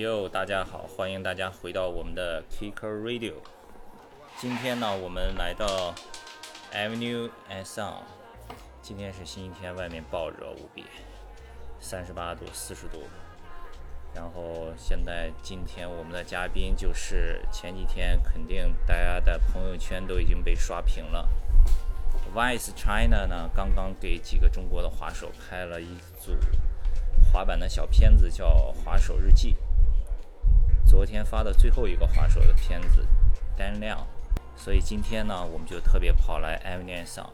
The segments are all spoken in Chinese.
哟，大家好，欢迎大家回到我们的 Kicker Radio。今天呢，我们来到 Avenue and Sun。今天是星期天，外面暴热无比，三十八度、四十度。然后现在今天我们的嘉宾就是前几天肯定大家的朋友圈都已经被刷屏了。Vice China 呢，刚刚给几个中国的滑手拍了一组滑板的小片子，叫《滑手日记》。昨天发的最后一个滑手的片子，丹亮。所以今天呢，我们就特别跑来 Avenue 上，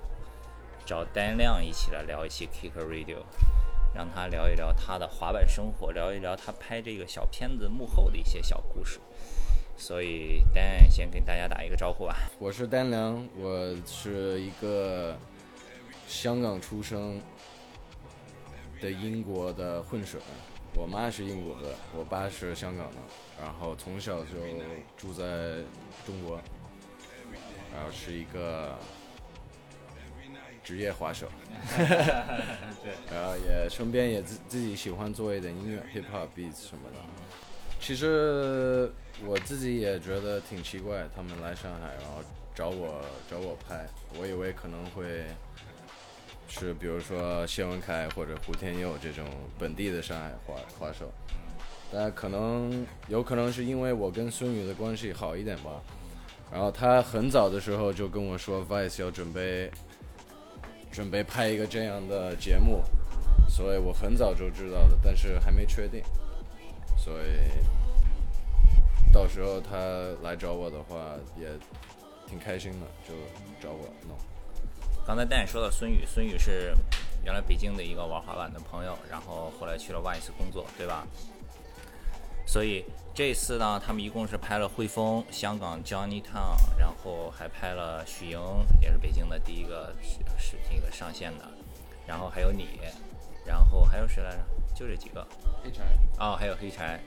找丹亮一起来聊一期 Kicker Radio，让他聊一聊他的滑板生活，聊一聊他拍这个小片子幕后的一些小故事。所以丹先跟大家打一个招呼吧。我是丹良，我是一个香港出生的英国的混血，我妈是英国的，我爸是香港的，然后从小就住在中国，然后是一个职业滑手，然后也身边也自自己喜欢做一点音乐，hip hop beats 什么的。其实我自己也觉得挺奇怪，他们来上海，然后找我找我拍，我以为可能会是比如说谢文凯或者胡天佑这种本地的上海话话手，但可能有可能是因为我跟孙宇的关系好一点吧，然后他很早的时候就跟我说，Vice 要准备准备拍一个这样的节目，所以我很早就知道的，但是还没确定。所以到时候他来找我的话，也挺开心的，就找我弄。刚才丹也说到孙宇，孙宇是原来北京的一个玩滑板的朋友，然后后来去了 Vice 工作，对吧？所以这次呢，他们一共是拍了汇丰、香港 Johnny Town，然后还拍了许莹，也是北京的第一个是是那个上线的，然后还有你，然后还有谁来着？就这几个。黑柴哦，还有黑柴。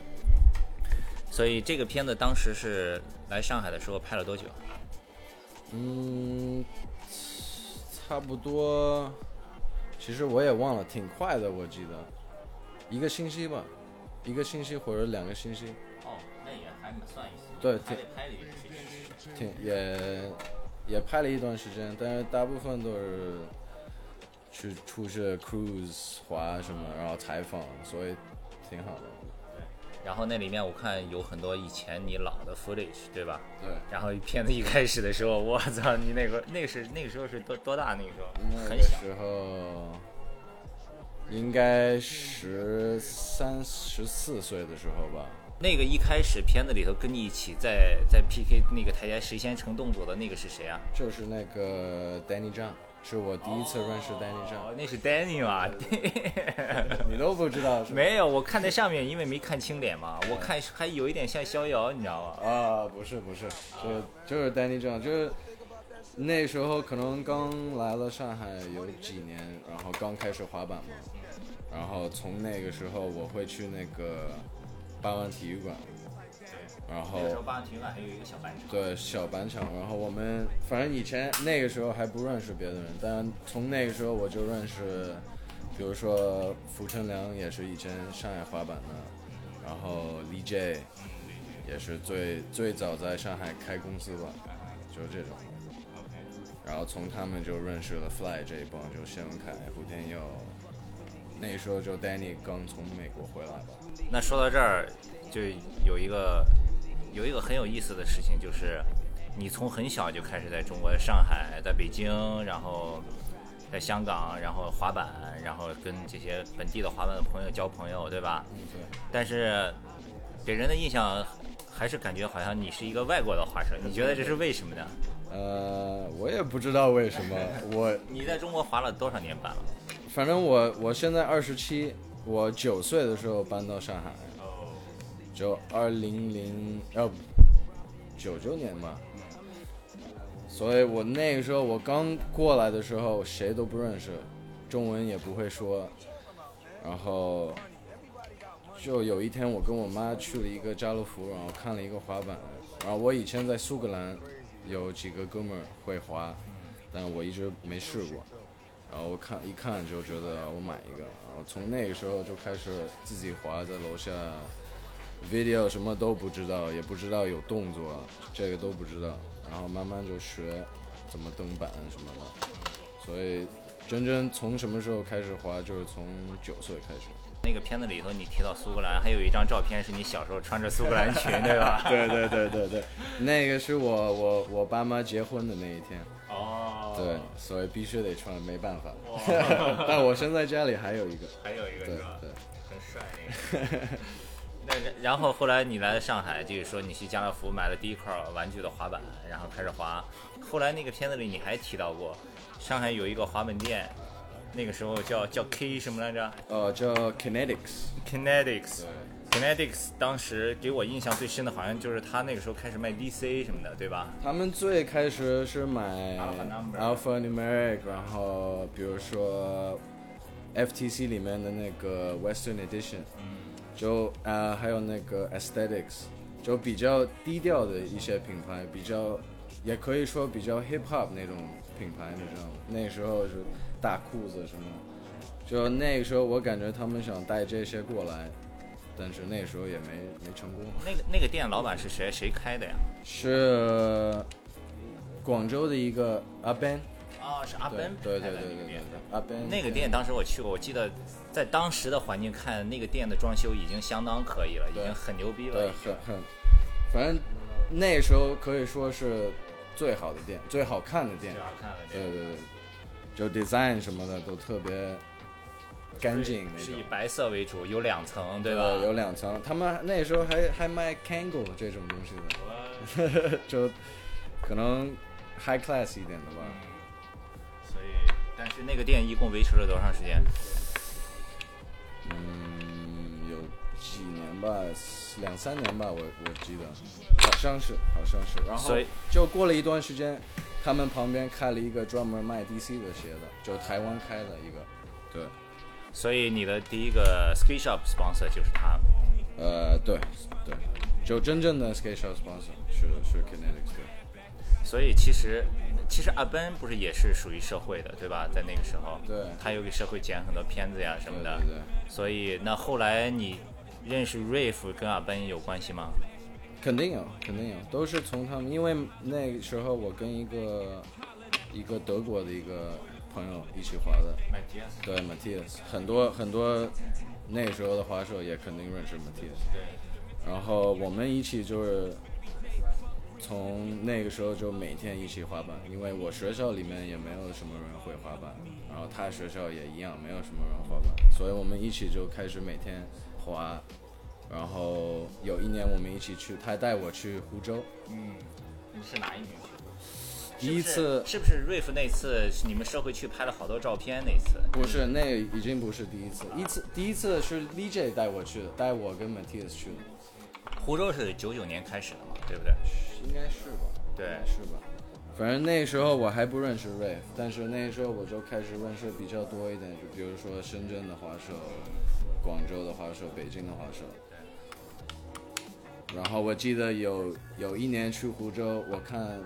所以这个片子当时是来上海的时候拍了多久？嗯，差不多，其实我也忘了，挺快的，我记得一个星期吧，一个星期或者两个星期。哦，那也还算一些。对，还挺拍了一段时间。挺也也拍了一段时间，但是大部分都是去出去 cruise 滑什么，然后采访，所以挺好的。然后那里面我看有很多以前你老的 footage，对吧？对，然后片子一开始的时候，我操，你那个 那个是那个时候是多多大？那个时候那很小。个时候应该十三、十四岁的时候吧。那个一开始片子里头跟你一起在在 PK 那个台阶谁先成动作的那个是谁啊？就是那个 Danny Zhang，是我第一次认识 Danny 哦、，那是 Danny 嘛？你都不知道是？没有，我看在上面，因为没看清脸嘛，我看还有一点像逍遥，你知道吗？啊，不是不是，就就是 Danny Zhang，就是那时候可能刚来了上海有几年，然后刚开始滑板嘛，然后从那个时候我会去那个八万体育馆，然后那个时候八体育馆还有一个小板场。对小板场，然后我们反正以前那个时候还不认识别的人，但从那个时候我就认识，比如说福成良也是以前上海滑板的，然后李 J 也是最最早在上海开公司吧，就是这种。然后从他们就认识了 Fly 这一帮，就谢文凯、胡天佑，那时候就 Danny 刚从美国回来吧。那说到这儿，就有一个有一个很有意思的事情，就是你从很小就开始在中国的上海，在北京，然后在香港，然后滑板，然后跟这些本地的滑板的朋友交朋友，对吧？嗯，对。但是给人的印象还是感觉好像你是一个外国的滑手，你觉得这是为什么呢？呃，我也不知道为什么，我你在中国滑了多少年板了？反正我我现在二十七，我九岁的时候搬到上海，就二零零呃九九年吧，所以我那个时候我刚过来的时候谁都不认识，中文也不会说，然后就有一天我跟我妈去了一个家乐福，然后看了一个滑板，然后我以前在苏格兰有几个哥们会滑，但我一直没试过。然后我看一看就觉得我买一个，然后从那个时候就开始自己滑，在楼下 video 什么都不知道，也不知道有动作，这个都不知道，然后慢慢就学怎么登板什么的，所以真真从什么时候开始滑，就是从九岁开始。那个片子里头你提到苏格兰，还有一张照片是你小时候穿着苏格兰裙，对吧？对对对对对，那个是我我我爸妈结婚的那一天，哦，对，所以必须得穿，没办法。但我现在家里还有一个，还有一个对是吧？对。很帅那个。那然然后后来你来了上海，就是说你去家乐福买了第一块玩具的滑板，然后开始滑。后来那个片子里你还提到过，上海有一个滑板店，那个时候叫叫 K 什么来着呃，叫 Kinetics。Kinetics。Kinetics 当时给我印象最深的，好像就是他那个时候开始卖 DC 什么的，对吧？他们最开始是买 Alpha Numeric，然后比如说 FTC 里面的那个 Western Edition，就呃还有那个 Aesthetics，就比较低调的一些品牌，比较也可以说比较 hip hop 那种品牌，你知道吗？那时候是大裤子什么，就那个时候我感觉他们想带这些过来，但是那时候也没没成功。那个那个店老板是谁？谁开的呀？是广州的一个阿 Ben，哦，是阿对 Ben 对对对对对对。，阿 Ben 那个店当时我去过，我记得在当时的环境看，那个店的装修已经相当可以了，已经很牛逼对了。很很，反正那时候可以说是最好的店，最好看的店最。好看的店，对对对，就 design 什么的都特别干净那种是以。白色为主，有两层，对吧？有两层，他们那时候还还卖 Kangol 这种东西的，就可能 high class 一点的吧。是那个店一共维持了多长时间？嗯，有几年吧，两三年吧，我我记得，好像是，好像是。然后所以就过了一段时间，他们旁边开了一个专门卖 DC 的鞋的，就台湾开的一个。对，所以你的第一个 ski shop sponsor 就是他。呃，对对，就真正的 skate shop sponsor 是是 Kinetics 对。所以其实，其实阿奔不是也是属于社会的，对吧？在那个时候，对他又给社会剪很多片子呀什么的。对对对所以那后来你认识 Rave 跟阿奔有关系吗？肯定有，肯定有，都是从他们，因为那个时候我跟一个一个德国的一个朋友一起滑的，对 Matthias，很多很多那时候的滑手也肯定认识 Matthias，对。然后我们一起就是从那个时候就每天一起滑板，因为我学校里面也没有什么人会滑板，然后他学校也一样没有什么人滑板，所以我们一起就开始每天滑。然后有一年我们一起去，他带我去湖州，嗯，你是哪一年去？第一次是不是瑞夫那次是你们社会去拍了好多照片那次？不是，那个已经不是第一次，一次第一次是 DJ 带我去的，带我跟 Matthias 去的，湖州是九九年开始的嘛，对不对？应该是吧？对是吧？反正那时候我还不认识 Rave，但是那时候我就开始认识比较多一点，就比如说深圳的滑手、广州的滑手、北京的滑手。然后我记得有有一年去湖州，我看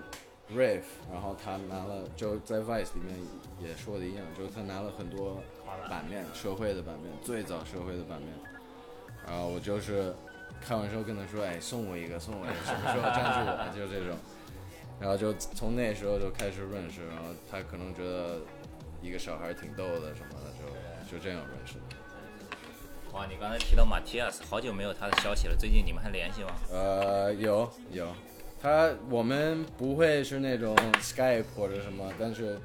Rave，然后他拿了就在 Vice 里面也说的一样，就是他拿了很多版面，社会的版面，最早社会的版面。然后我就是开玩笑跟他说，哎，送我一个，送我一个，什么时候赞助我？就这种。然后就从那时候就开始认识，然后他可能觉得一个小孩挺逗的什么的，就就这样认识的。哇，你刚才提到马蒂亚斯，好久没有他的消息了，最近你们还联系吗？呃，有有，他我们不会是那种 Skype 或者什么，但是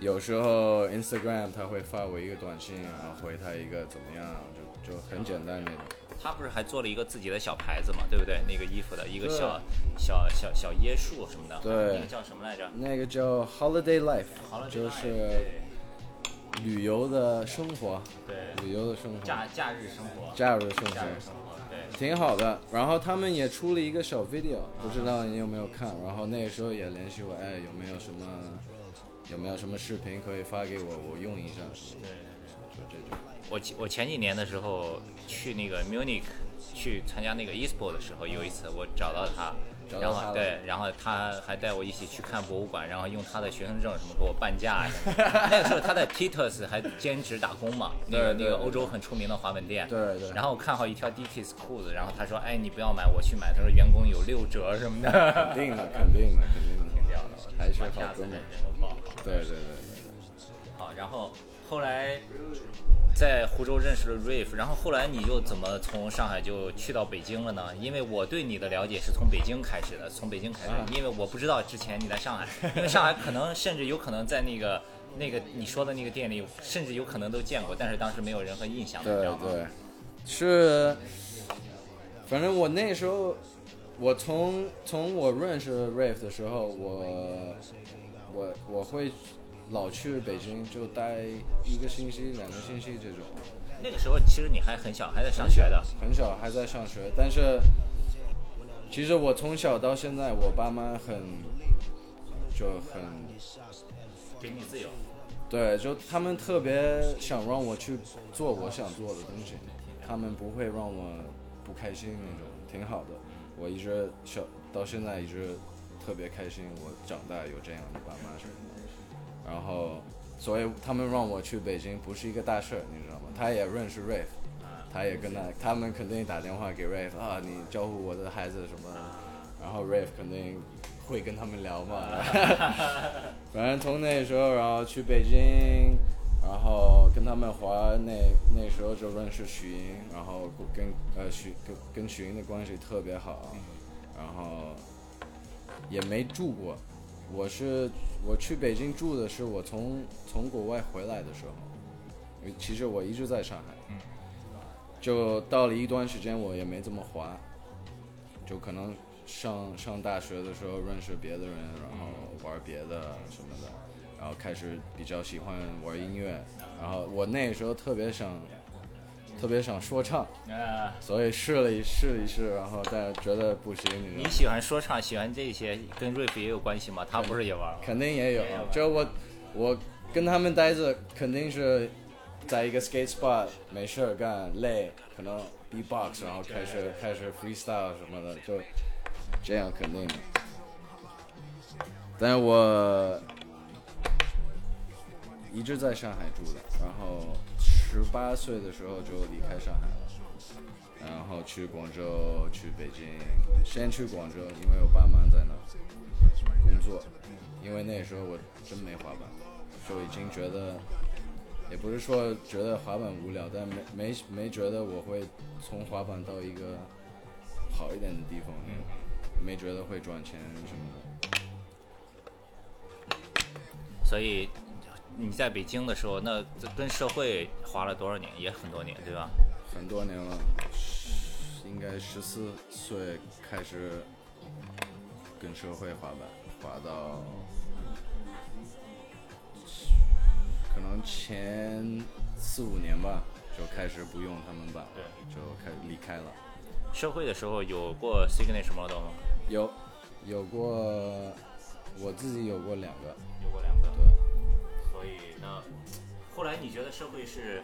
有时候 Instagram 他会发我一个短信，然后回他一个怎么样，就就很简单那种。他不是还做了一个自己的小牌子嘛，对不对？那个衣服的一个小小小小椰树什么的，对那个叫什么来着？那个叫 Holiday Life，就是旅游的生活，对旅游的生活，假假日生活，假日生假日活。生活，对。挺好的，然后他们也出了一个小 video，不知道你有没有看？然后那个时候也联系我，哎，有没有什么有没有什么视频可以发给我，我用一下？对。我前我前几年的时候去那个 Munich 去参加那个 eSport 的时候，有一次我找到他。然后对，然后他还带我一起去看博物馆，然后用他的学生证什么给我半价什么。那个时候他在 Titus 还兼职打工嘛，那个那个欧洲很出名的滑板店。对对然后我看好一条 Dickies 裤子，然后他说：“哎，你不要买，我去买。”他说员工有六折什么的。肯定的，肯定的，肯定的，屌的，还是好哥们。对对对对好，然后后来在湖州认识了 Rave，然后后来你又怎么从上海就去到北京了呢？因为我对你的了解是从北京开始的，从北京开始，因为我不知道之前你在上海，因为上海可能甚至有可能在那个那个你说的那个店里，甚至有可能都见过，但是当时没有任何印象，对？对，是，反正我那时候，我从从我认识 Rave 的时候，我我我会老去北京，就待一个星期、两个星期这种。那个时候其实你还很小，还在上学的，很小还在上学，但是其实我从小到现在，我爸妈很就很给你自由。对，就他们特别想让我去做我想做的东西，他们不会让我不开心那种，挺好的。我一直小到现在一直特别开心，我长大有这样的爸妈什么的。然后，所以他们让我去北京不是一个大事儿，你知道吗？他也认识 Rave，他也跟他他们肯定打电话给 Rave 啊，你照顾我的孩子什么的。然后 Rave 肯定会跟他们聊嘛。反正从那时候，然后去北京，然后跟他们滑，那那时候就认识许英，然后跟呃许跟跟许英的关系特别好，然后也没住过。我是我去北京住的是我从从国外回来的时候，其实我一直在上海，就到了一段时间我也没怎么滑，就可能上上大学的时候认识别的人，然后玩别的什么的，然后开始比较喜欢玩音乐，然后我那时候特别想特别想说唱，呃，所以试了一试了一试，然后但觉得不行，你喜欢说唱，喜欢这些，跟 Rave 也有关系吗？他不是也玩吗？肯定也有就我我跟他们待着，肯定是在一个 skate spot 没事儿干，累，可能 b-box，然后开始开始 freestyle 什么的，就这样肯定。但我一直在上海住的，然后十八岁的时候就离开上海了，然后去广州，去北京，先去广州，因为我爸妈在那工作，因为那时候我真没滑板，就已经觉得，也不是说觉得滑板无聊，但没没没觉得我会从滑板到一个好一点的地方，没觉得会赚钱什么的。所以你在北京的时候，那跟社会滑了多少年？也很多年，对吧？很多年了，应该十四岁开始跟社会滑板，滑到可能前四五年吧，就开始不用他们板了，对就开离开了。社会的时候有过 signature model 吗？有有过，我自己有过两个，有过两个。对。所以呢，后来你觉得社会是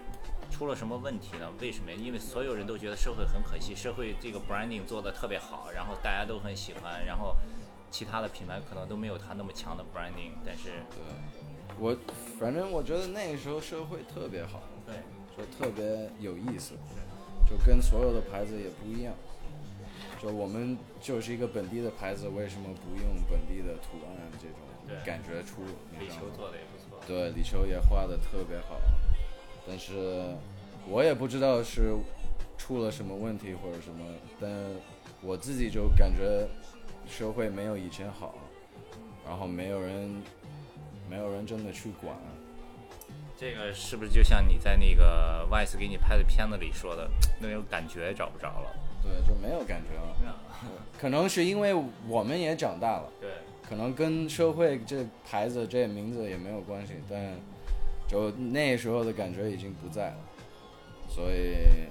出了什么问题呢？为什么？因为所有人都觉得社会很可惜，社会这个 branding 做的特别好，然后大家都很喜欢，然后其他的品牌可能都没有它那么强的 branding，但是对，我反正我觉得那个时候社会特别好，对，就特别有意思，就跟所有的牌子也不一样。就我们就是一个本地的牌子，为什么不用本地的图案这种对感觉出？你李球知道吗做的。对，李秋也画的特别好，但是我也不知道是出了什么问题或者什么，但我自己就感觉社会没有以前好，然后没有人没有人真的去管，这个是不是就像你在那个 Vice 给你拍的片子里说的，那种感觉找不着了？对，就没有感觉了。可能是因为我们也长大了，对，可能跟社会这牌子这名字也没有关系，但就那时候的感觉已经不在了，所以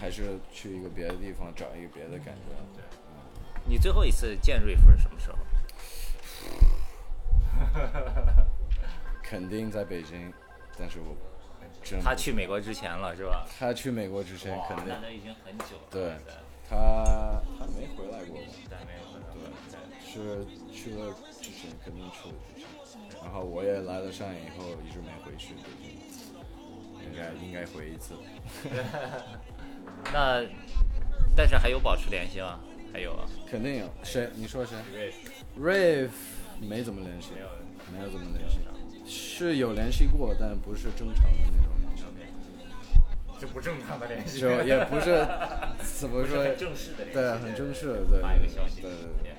还是去一个别的地方找一个别的感觉。你最后一次见瑞夫是什么时候？肯定在北京，但是我真他去美国之前了是吧？他去美国之前哇肯定那，都已经很久了。对对他他没回来过吧？对，没有是去了之前肯定去了之前，然后我也来了上海以后一直没回去北京，应该应该回一次。那但是还有保持联系吗？还有啊，肯定有谁？你说谁瑞？Rave 没怎么联系，没有没有怎么联系，是有联系过，但不是正常的那种联系，是不正常的联系，就也不是 怎么说，正式的，对，很正式的，对，发一个消息，对对对。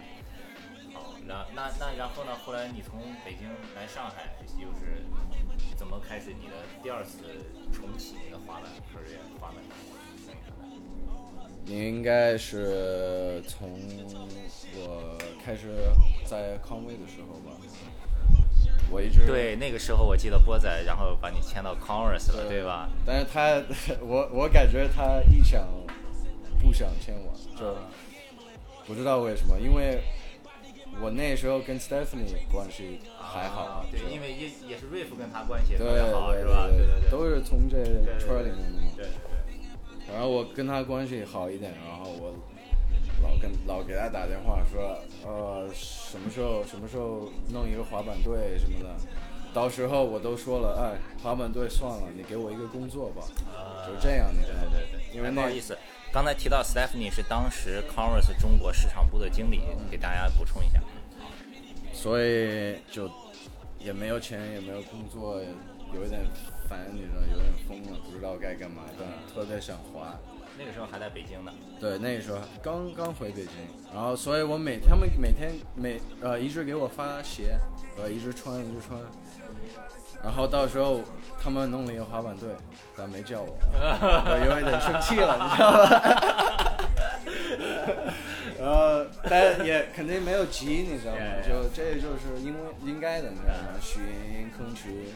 好，那那那然后呢？后来你从北京来上海，又是怎么开始你的第二次重启你的滑板 career 滑板生涯的？你应该是从我开始在康威的时候吧，我一直对那个时候我记得波仔，然后把你签到 Converse 了，对吧？但是他，我我感觉他一想不想签我，就不知道为什么，因为我那时候跟 Stephanie 关系还好，啊对，因为也也是瑞夫跟他关系对特别好，对是吧？对对对，都是从这对圈儿里面的嘛。对对然后我跟他关系好一点，然后我老跟老给他打电话说，呃，什么时候什么时候弄一个滑板队什么的，到时候我都说了，哎，滑板队算了，你给我一个工作吧，啊就这样，你知道吗？对对对，因为那哎不好意思，刚才提到 Stephanie 是当时 Converse 中国市场部的经理，给大家补充一下。所以就也没有钱，也没有工作，有一点烦，你知道，有点疯了，不知道该干嘛，但特别想滑。那个时候还在北京呢，对，那个时候刚刚回北京，然后所以我每他们每天每呃一直给我发鞋，呃一直穿一直穿，然后到时候他们弄了一个滑板队，但没叫我，我有一点生气了，你知道吧？然后但也肯定没有急，你知道吗？就这就是因为应该的，你知道吗？徐莹莹、坑渠，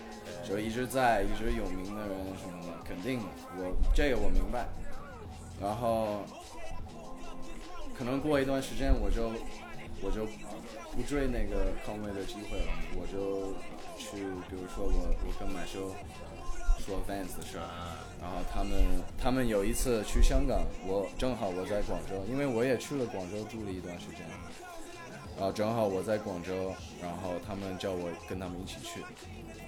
就一直在一直有名的人什么的，肯定的，我这个我明白。然后可能过一段时间我就我就不追那个康威的机会了，我就去，比如说我我跟马修说 Vans 的事儿，然后他们他们有一次去香港，我正好我在广州，因为我也去了广州住了一段时间，然后正好我在广州，然后他们叫我跟他们一起去，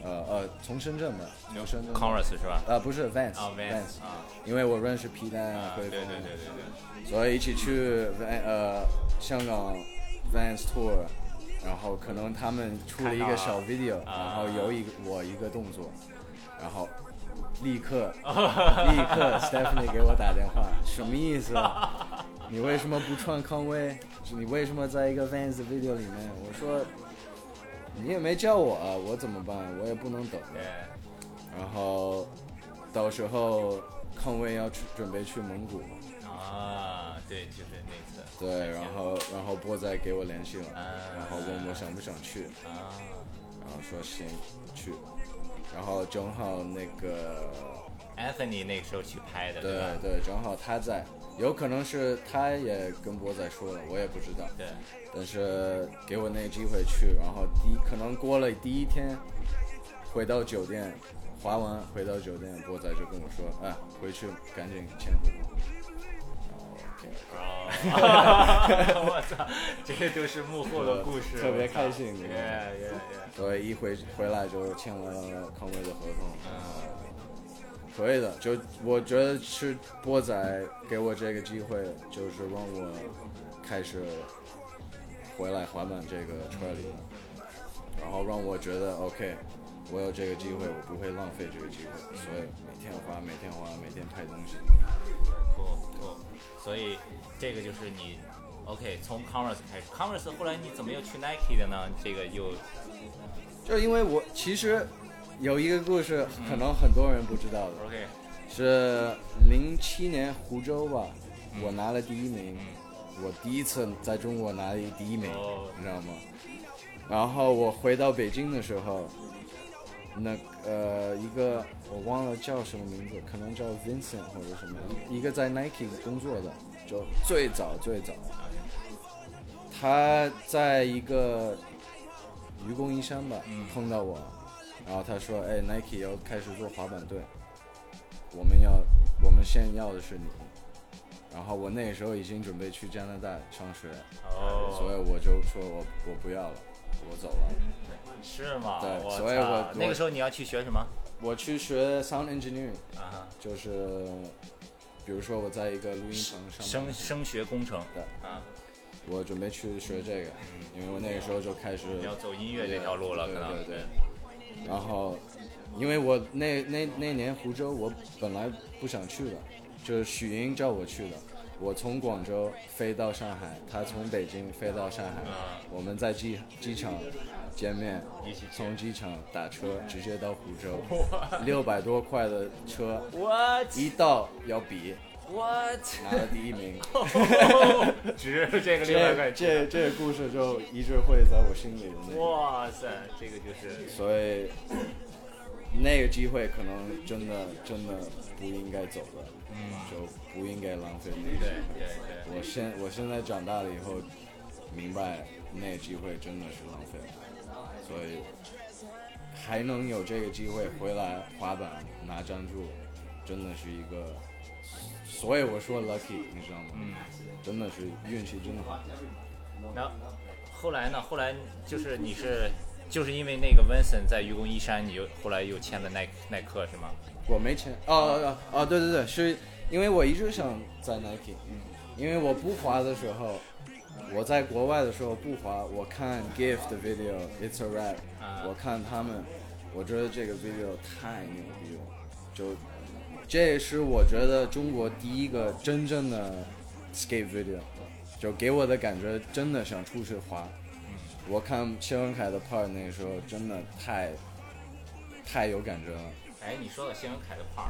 呃呃，从深圳的，从深圳 Converse 是吧？呃不是 Vans 啊 Vans 啊。因为我认识皮蛋啊，对对对对，所以一起去 Van 呃香港 Vans Tour，然后可能他们出了一个小 video，然后有一个我一个动作，然后立刻 立刻 Stephanie 给我打电话，什么意思？你为什么不穿康威？你为什么在一个 Vans video 里面？我说你也没叫我啊，我怎么办？我也不能等。然后到时候康威要去准备去蒙古嘛。啊，对，就是那次对，然后然后波仔给我联系了，啊然后问我想不想去，啊，然后说行去，然后正好那个 Anthony 那个时候去拍的，对吧？对，正好他在，有可能是他也跟波仔说了，我也不知道，对，但是给我那个机会去，然后第一可能过了第一天，回到酒店，滑完回到酒店，波仔就跟我说，哎，回去赶紧签合同。我操，这些都是幕后的故事，特别开心耶耶耶，所以一回回来就签了康威的合同。嗯可以的，就我觉得是波仔给我这个机会，就是让我开始回来滑板这个车里，然后让我觉得 OK，我有这个机会，我不会浪费这个机会，所以每天滑，每天滑，每天拍东西。所以这个就是你 OK 从 Converse 开始，Converse 后来你怎么又去 Nike 的呢？这个又就因为我其实有一个故事，可能很多人不知道的，OK。是零七年湖州吧，我拿了第一名，我第一次在中国拿了一第一名，哦。你知道吗？然后我回到北京的时候，那呃一个我忘了叫什么名字，可能叫 Vincent 或者什么，一一个在 Nike 工作的，就最早最早，他在一个愚公移山吧嗯碰到我，然后他说：“哎，Nike 要开始做滑板队，我们要我们现要的是你。”然后我那时候已经准备去加拿大上学，哦，所以我就说我我不要了，我走了。是吗？对我所以我那个时候你要去学什么？我去学 sound engineering，啊，就是比如说我在一个录音棚上班，声声学工程。对啊，我准备去学这个，因为我那个时候就开始要走音乐这条路了，对可能。对对。然后，因为我那那那年湖州我本来不想去的，就是许英叫我去的。我从广州飞到上海，他从北京飞到上海，我们在机机场见面一起，从机场打车直接到湖州，六百多块的车，What 一到要比，What？拿了第一名。值这个六百这块这这个故事就一直会在我心里。哇塞，这个就是所以那个机会可能真的真的不应该走的，嗯就不应该浪费那个对机会。对对。我现我现在长大了以后，明白那个机会真的是浪费了，所以还能有这个机会回来滑板拿赞助，真的是一个，所以我说 lucky，你知道吗？嗯，真的是运气真的好。那后来呢？后来就是你是就是因为那个 Vincent 在愚公移山，你又后来又签了耐耐克是吗？我没签。哦哦哦，对对对，是因为我一直想在 Nike，嗯因为我不滑的时候，我在国外的时候不滑，我看 Gift 的 video，It's a Rap，、啊我看他们，我觉得这个 video 太牛逼了，就这也是我觉得中国第一个真正的 skate video，就给我的感觉真的想出去滑。我看谢文凯的 part 那个时候真的太太有感觉了。哎，你说到谢文凯的 part，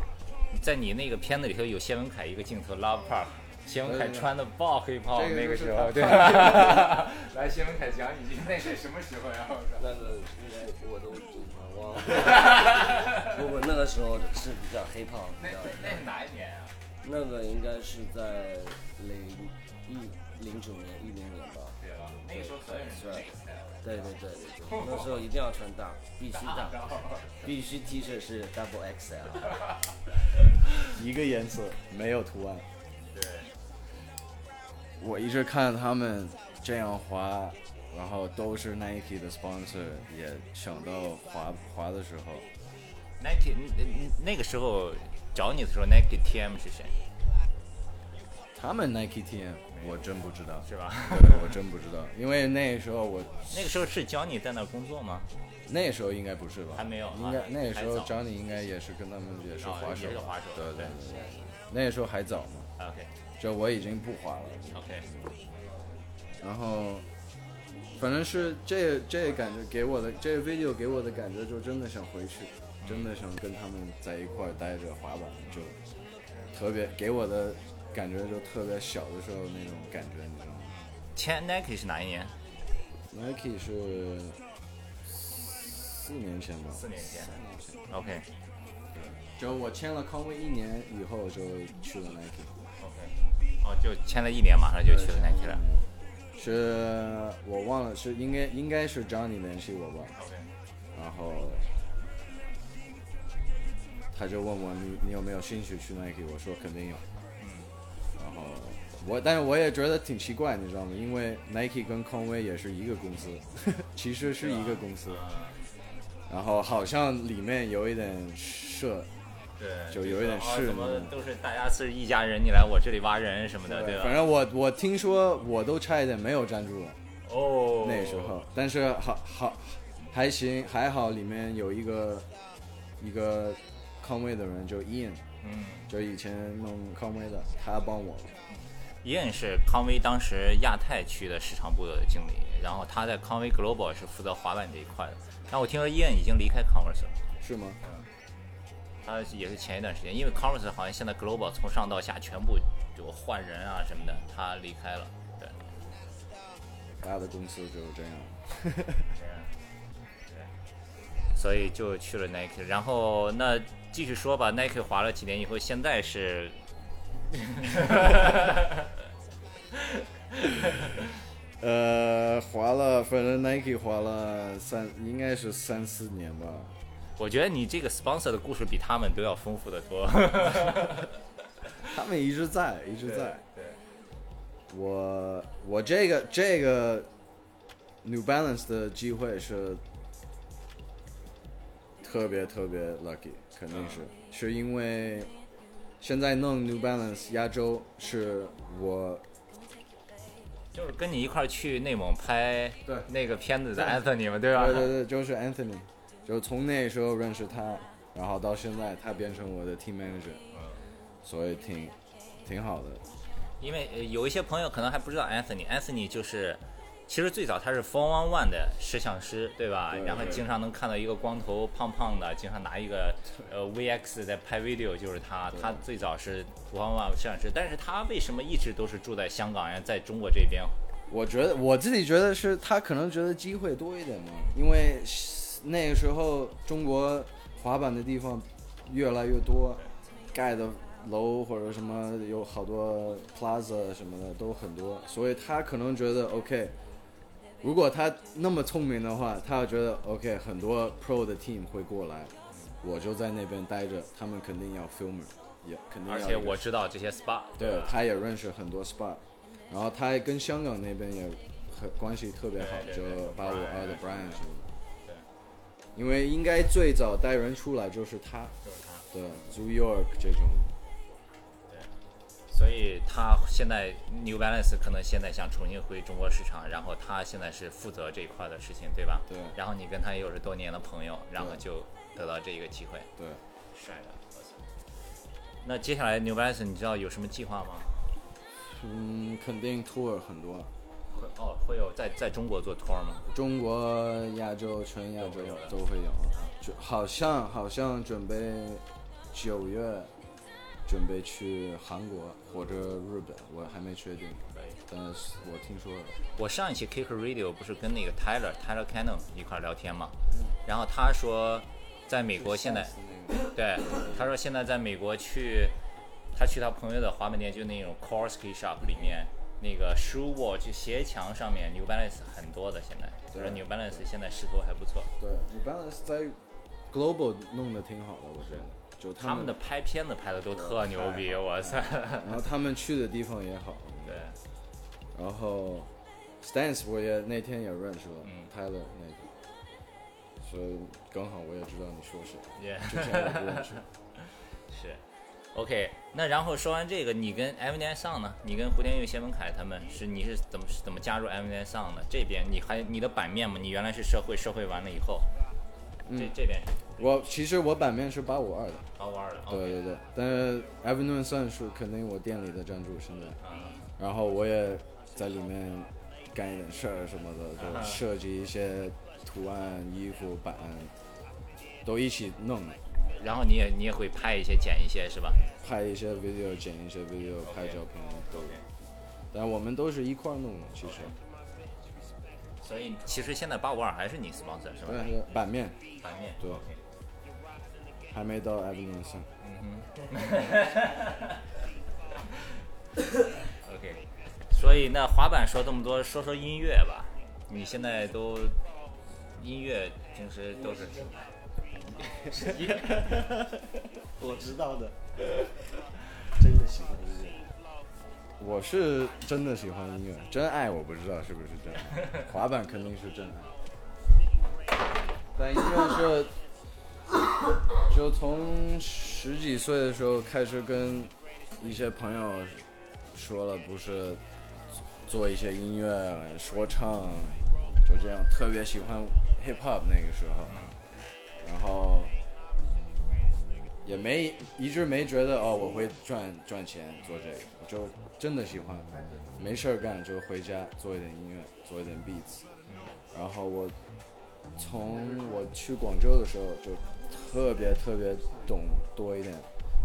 在你那个片子里头有谢文凯一个镜头 Love Park，谢文凯穿的爆黑袍这个那个时候，对。来，谢文凯讲几句，那是什么时候呀？那个应该我都忘了。不不，那个时候是比较黑胖，比那较那是哪一年啊？那个应该是在零一零九年一零年吧。对吧？那个时候所有。对对对对对，那时候一定要穿大，必须大，必须 T 恤是 double XL。一个颜色，没有图案。对，我一直看他们这样滑，然后都是 Nike 的 sponsor，也想到滑滑的时候，Nike 那那个时候找你的时候，Nike TM 是谁？他们 Nike TM 我真不知道，是吧？对，我真不知道，因为那时候我那个时候是 Johnny 在那工作吗？那时候应该不是吧？还没有啊应该那个时候还早 Johnny 应该也是跟他们也是啊滑手，对对对那个时候还早嘛，OK 就我已经不滑了。OK，然后，反正是这这感觉给我的这 video 给我的感觉就真的想回去，真的想跟他们在一块儿待着滑板，就特别给我的感觉就特别小的时候那种感觉，你知道吗签 Nike 是哪一年？？Nike 是四年前吧，四年前三年前，OK 就我签了康威一年以后就去了 Nike。哦，就签了一年，马上就去了 Nike 了。是我忘了，是应该应该是 Johnny 联系我吧，OK，然后他就问我你你有没有兴趣去 Nike，我说肯定有。然后我但是我也觉得挺奇怪，你知道吗？因为 Nike 跟匡威也是一个公司，其实是一个公司，然后好像里面有一点涉，对，就有一点是哦怎么都是大家是一家人，你来我这里挖人什么的，对吧？反正我我听说我都差一点没有站住了。哦，那时候，但是好好还行，还好里面有一个一个康威的人，就 Ian，嗯就以前弄康威的，他帮我了。，Ian 是康威当时亚太区的市场部的经理，然后他在康威 Global 是负责滑板这一块的。但我听说 Ian 已经离开 Converse 了，是吗？他也是前一段时间，因为 Converse 好像现在 Global 从上到下全部就换人啊什么的，他离开了。对，大的公司就是这样。所以就去了 Nike，然后那继续说吧，Nike 滑了几年以后，现在是 呃，滑了，反正 Nike 滑了三，应该是三四年吧。我觉得你这个 sponsor 的故事比他们都要丰富的多。他们一直在，一直在。我我这个这个 New Balance 的机会是特别特别 lucky，肯定是，是因为现在弄 New Balance 亚洲是我就是跟你一块去内蒙拍对那个片子的 Anthony 嘛，对吧？对对对，就是 Anthony，就从那时候认识他，然后到现在他变成我的 team manager，嗯所以挺挺好的。因为呃有一些朋友可能还不知道 Anthony，Anthony 就是，其实最早他是 Four One One 的摄像师，对吧？对然后经常能看到一个光头胖胖的，经常拿一个呃 VX 在拍 video，就是他。他最早是 Four One One 摄像师，但是他为什么一直都是住在香港，然后在中国这边？我觉得我自己觉得是他可能觉得机会多一点嘛，因为那个时候中国滑板的地方越来越多，盖的楼或者什么有好多 plaza 什么的都很多，所以他可能觉得 OK。如果他那么聪明的话，他要觉得 OK，很多 pro 的 team 会过来，我就在那边待着，他们肯定要 filmer，也肯定要而。且我知道这些 SPA，对，他也认识很多 SPA，然后他还跟香港那边也很关系特别好，就对对对八五二的 Brian 什么的。因为应该最早带人出来就是他，就是他。对，Zoo York 这种，对所以他现在 New Balance 可能现在想重新回中国市场，然后他现在是负责这一块的事情，对吧？对然后你跟他又是多年的朋友，然后就得到这一个机会，对，帅的。我操那接下来 New Balance 你知道有什么计划吗？嗯，肯定 tour 很多，会哦，会有在在中国做 tour 吗？中国、亚洲、全亚洲都会有的都会有，就好像好像准备九月准备去韩国或者日本，我还没确定，但是我听说了。我上一期 Kick Radio 不是跟那个 Tyler Tyler Cannon 一块聊天嘛，然后他说，在美国现在，对，他说现在在美国去，他去他朋友的滑板店，就那种 core ski shop 里面，那个 shoe wall 就鞋墙上面 New Balance 很多的，现在，就是 New Balance 现在势头还不错，对，New Balance 在 Global 弄得挺好的，我觉得。就他们的拍片子拍的都特牛逼，哇塞，然后他们去的地方也好。对，然后 Stance 我也那天也认识了、嗯。Tyler 那个，所以刚好我也知道你说谁，也、之前我不认识。是，OK，那然后说完这个，你跟 m n i Song 呢？你跟胡天佑、谢文凯他们是你是怎么是怎么加入 m n i Song 的？这边你还你的版面嘛？你原来是社会，社会完了以后，这这边是我其实我版面是八五二的，八五二的，对对对，但是 Avenue Sun 是肯定我店里的赞助现在，啊，然后我也在里面干一点事儿什么的，啊就设计一些图案、衣服、版，都一起弄，然后你也你也会拍一些剪一些是吧？拍一些 video、剪一些 video、拍照片都有。但我们都是一块儿弄的，其实。所以其实现在八五二还是你 sponsor 是吧？对，版面版面对还没到上。OK，所以那滑板说这么多，说说音乐吧。你现在都音乐平时都是 我知道的，真的喜欢音乐。我是真的喜欢音乐，真爱我不知道是不是真爱，滑板肯定是真爱。但音乐是，就从十几岁的时候开始跟一些朋友说了，不是做一些音乐说唱，就这样特别喜欢 hip hop 那个时候，然后也没一直没觉得哦我会赚赚钱做这个，我就真的喜欢，没事儿干就回家做一点音乐，做一点 beats，然后我从我去广州的时候就特别特别懂多一点，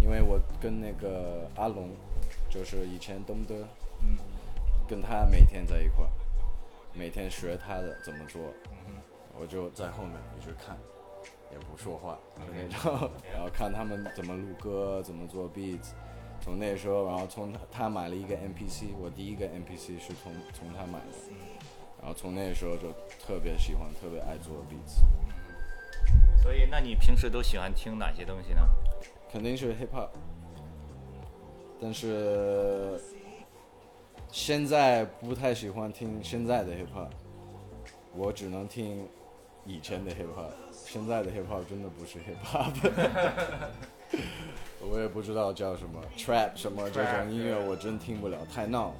因为我跟那个阿龙，就是以前东德，跟他每天在一块儿，每天学他的怎么做，我就在后面一直看，也不说话，就那种，然后看他们怎么录歌，怎么做 beats。从那时候，然后从他他买了一个 MPC，我第一个 MPC 是从从他买的，然后从那时候就特别喜欢，特别爱做 beats，所以，那你平时都喜欢听哪些东西呢？肯定是 hip hop，但是现在不太喜欢听现在的 hip hop，我只能听以前的 hip hop。现在的 hip hop 真的不是 hip hop，我也不知道叫什么 trap 什么这种音乐，我真听不了，太闹了。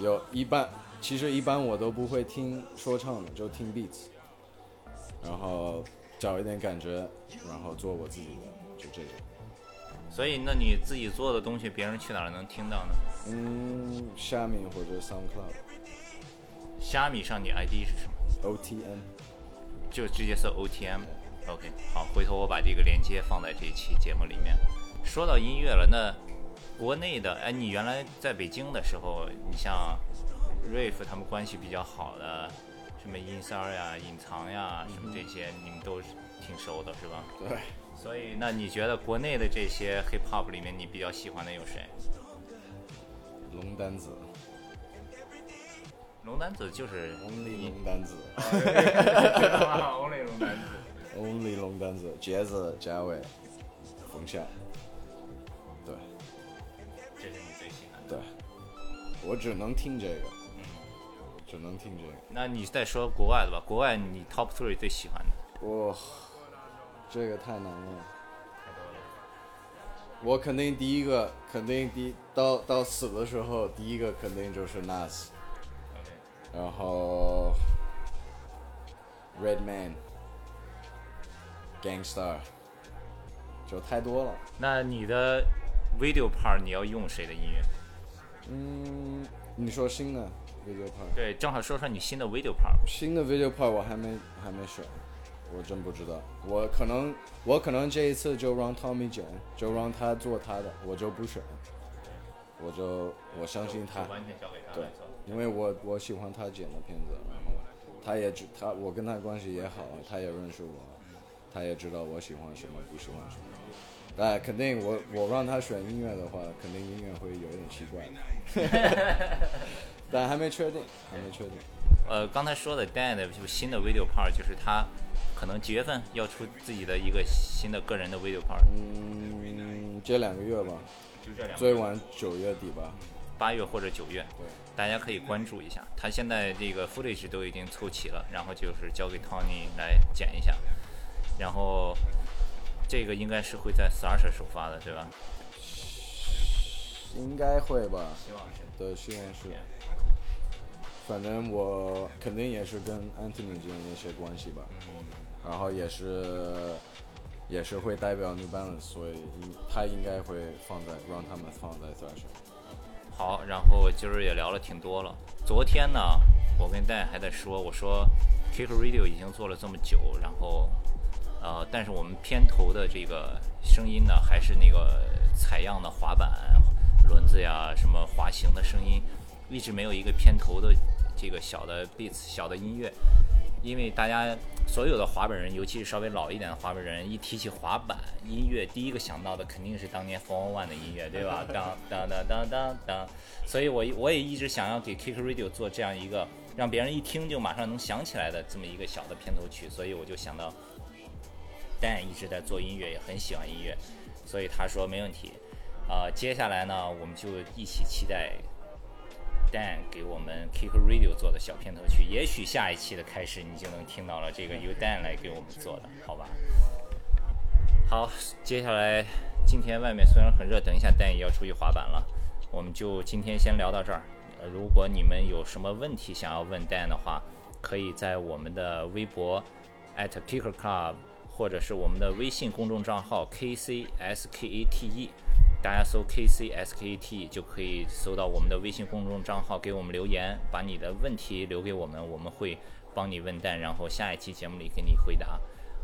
有一般，其实一般我都不会听说唱的，就听 beats，然后找一点感觉，然后做我自己的，就这种。所以，那你自己做的东西，别人去哪儿能听到呢？嗯，虾米或者 SoundCloud、虾米上你 ID 是什么？OTM。就直接搜 OTM。OK，好，回头我把这个链接放在这一期节目里面。说到音乐了，那国内的，哎，你原来在北京的时候，你像 Rave 他们关系比较好的，什么音三儿呀、隐藏呀，什么这些，你们都是挺熟的，是吧？对，所以，那你觉得国内的这些 Hip Hop 里面，你比较喜欢的有谁？龙丹子龙丹子就是，Only 龙丹子，Only 龙丹子。，Only 龙丹子，杰子、嘉伟、冯夏，对这是你最喜欢的。对，我只能听这个，嗯只能听这个。那你再说国外的吧，国外你 Top Three 最喜欢的？哇，这个太难了。我肯定第一个，肯定第到到死的时候，第一个肯定就是 Nas，然后 Redman、Gangstar，就太多了。那你的 video part 你要用谁的音乐？嗯，你说新的 video part，对，正好说说你新的 video part。新的 video part 我还没还没选，我真不知道。我可能我可能这一次就让 Tommy 剪，就让他做他的，我就不选，我就我相信他。完全交给他对因为我我喜欢他剪的片子，然后他也知他我跟他关系也好，他也认识我，他也知道我喜欢什么不喜欢什么。但肯定我我让他选音乐的话，肯定音乐会有点奇怪，但还没确定，还没确定。呃，刚才说的 Dan 的就新的 video part 就是他可能几月份要出自己的一个新的个人的 video part，嗯，这两个月吧，就这两最晚九月底吧。八月或者九月，对，大家可以关注一下。他现在这个 footage 都已经凑齐了，然后就是交给 Tony 来剪一下，然后这个应该是会在 Sasha 首发的，对吧？应该会吧，希望是。对，希望是。反正我肯定也是跟 Anthony 之间有一些关系吧，然后也是也是会代表 New Balance，所以应他应该会放在让他们放在 Thrash。好，然后今儿也聊了挺多了。昨天呢，我跟戴还在说，我说 Kick Radio 已经做了这么久，然后呃，但是我们片头的这个声音呢，还是那个采样的滑板、轮子呀，什么滑行的声音，一直没有一个片头的这个小的 beats 小的音乐。因为大家所有的滑板人，尤其是稍微老一点的滑板人，一提起滑板音乐，第一个想到的肯定是当年 Four One 的音乐，对吧？当当当当当当。所以我我也一直想要给 Kick Radio 做这样一个让别人一听就马上能想起来的这么一个小的片头曲，所以我就想到 Dan 一直在做音乐，也很喜欢音乐，所以他说没问题。啊、接下来呢，我们就一起期待 Dan 给我们 Kick Radio 做的小片头曲，也许下一期的开始你就能听到了这个由 Dan 来给我们做的，好吧？好，接下来今天外面虽然很热，等一下 Dan 也要出去滑板了，我们就今天先聊到这儿。呃，如果你们有什么问题想要问 Dan 的话，可以在我们的微博 at Kicker Club 或者是我们的微信公众账号 KCSKATE，大家搜 KCSKATE 就可以搜到我们的微信公众账号，给我们留言，把你的问题留给我们，我们会帮你问蛋，然后下一期节目里给你回答。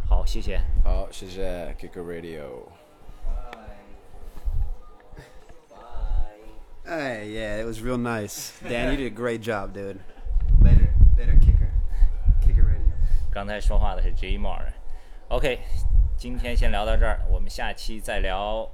好，谢谢。好，谢谢 Kicker Radio。Hey, yeah, it was real nice. Dan, you did a great job, dude. Later, later, kicker, kicker radio. 刚才说话的是 J m a r OK，今天先聊到这儿，我们下期再聊。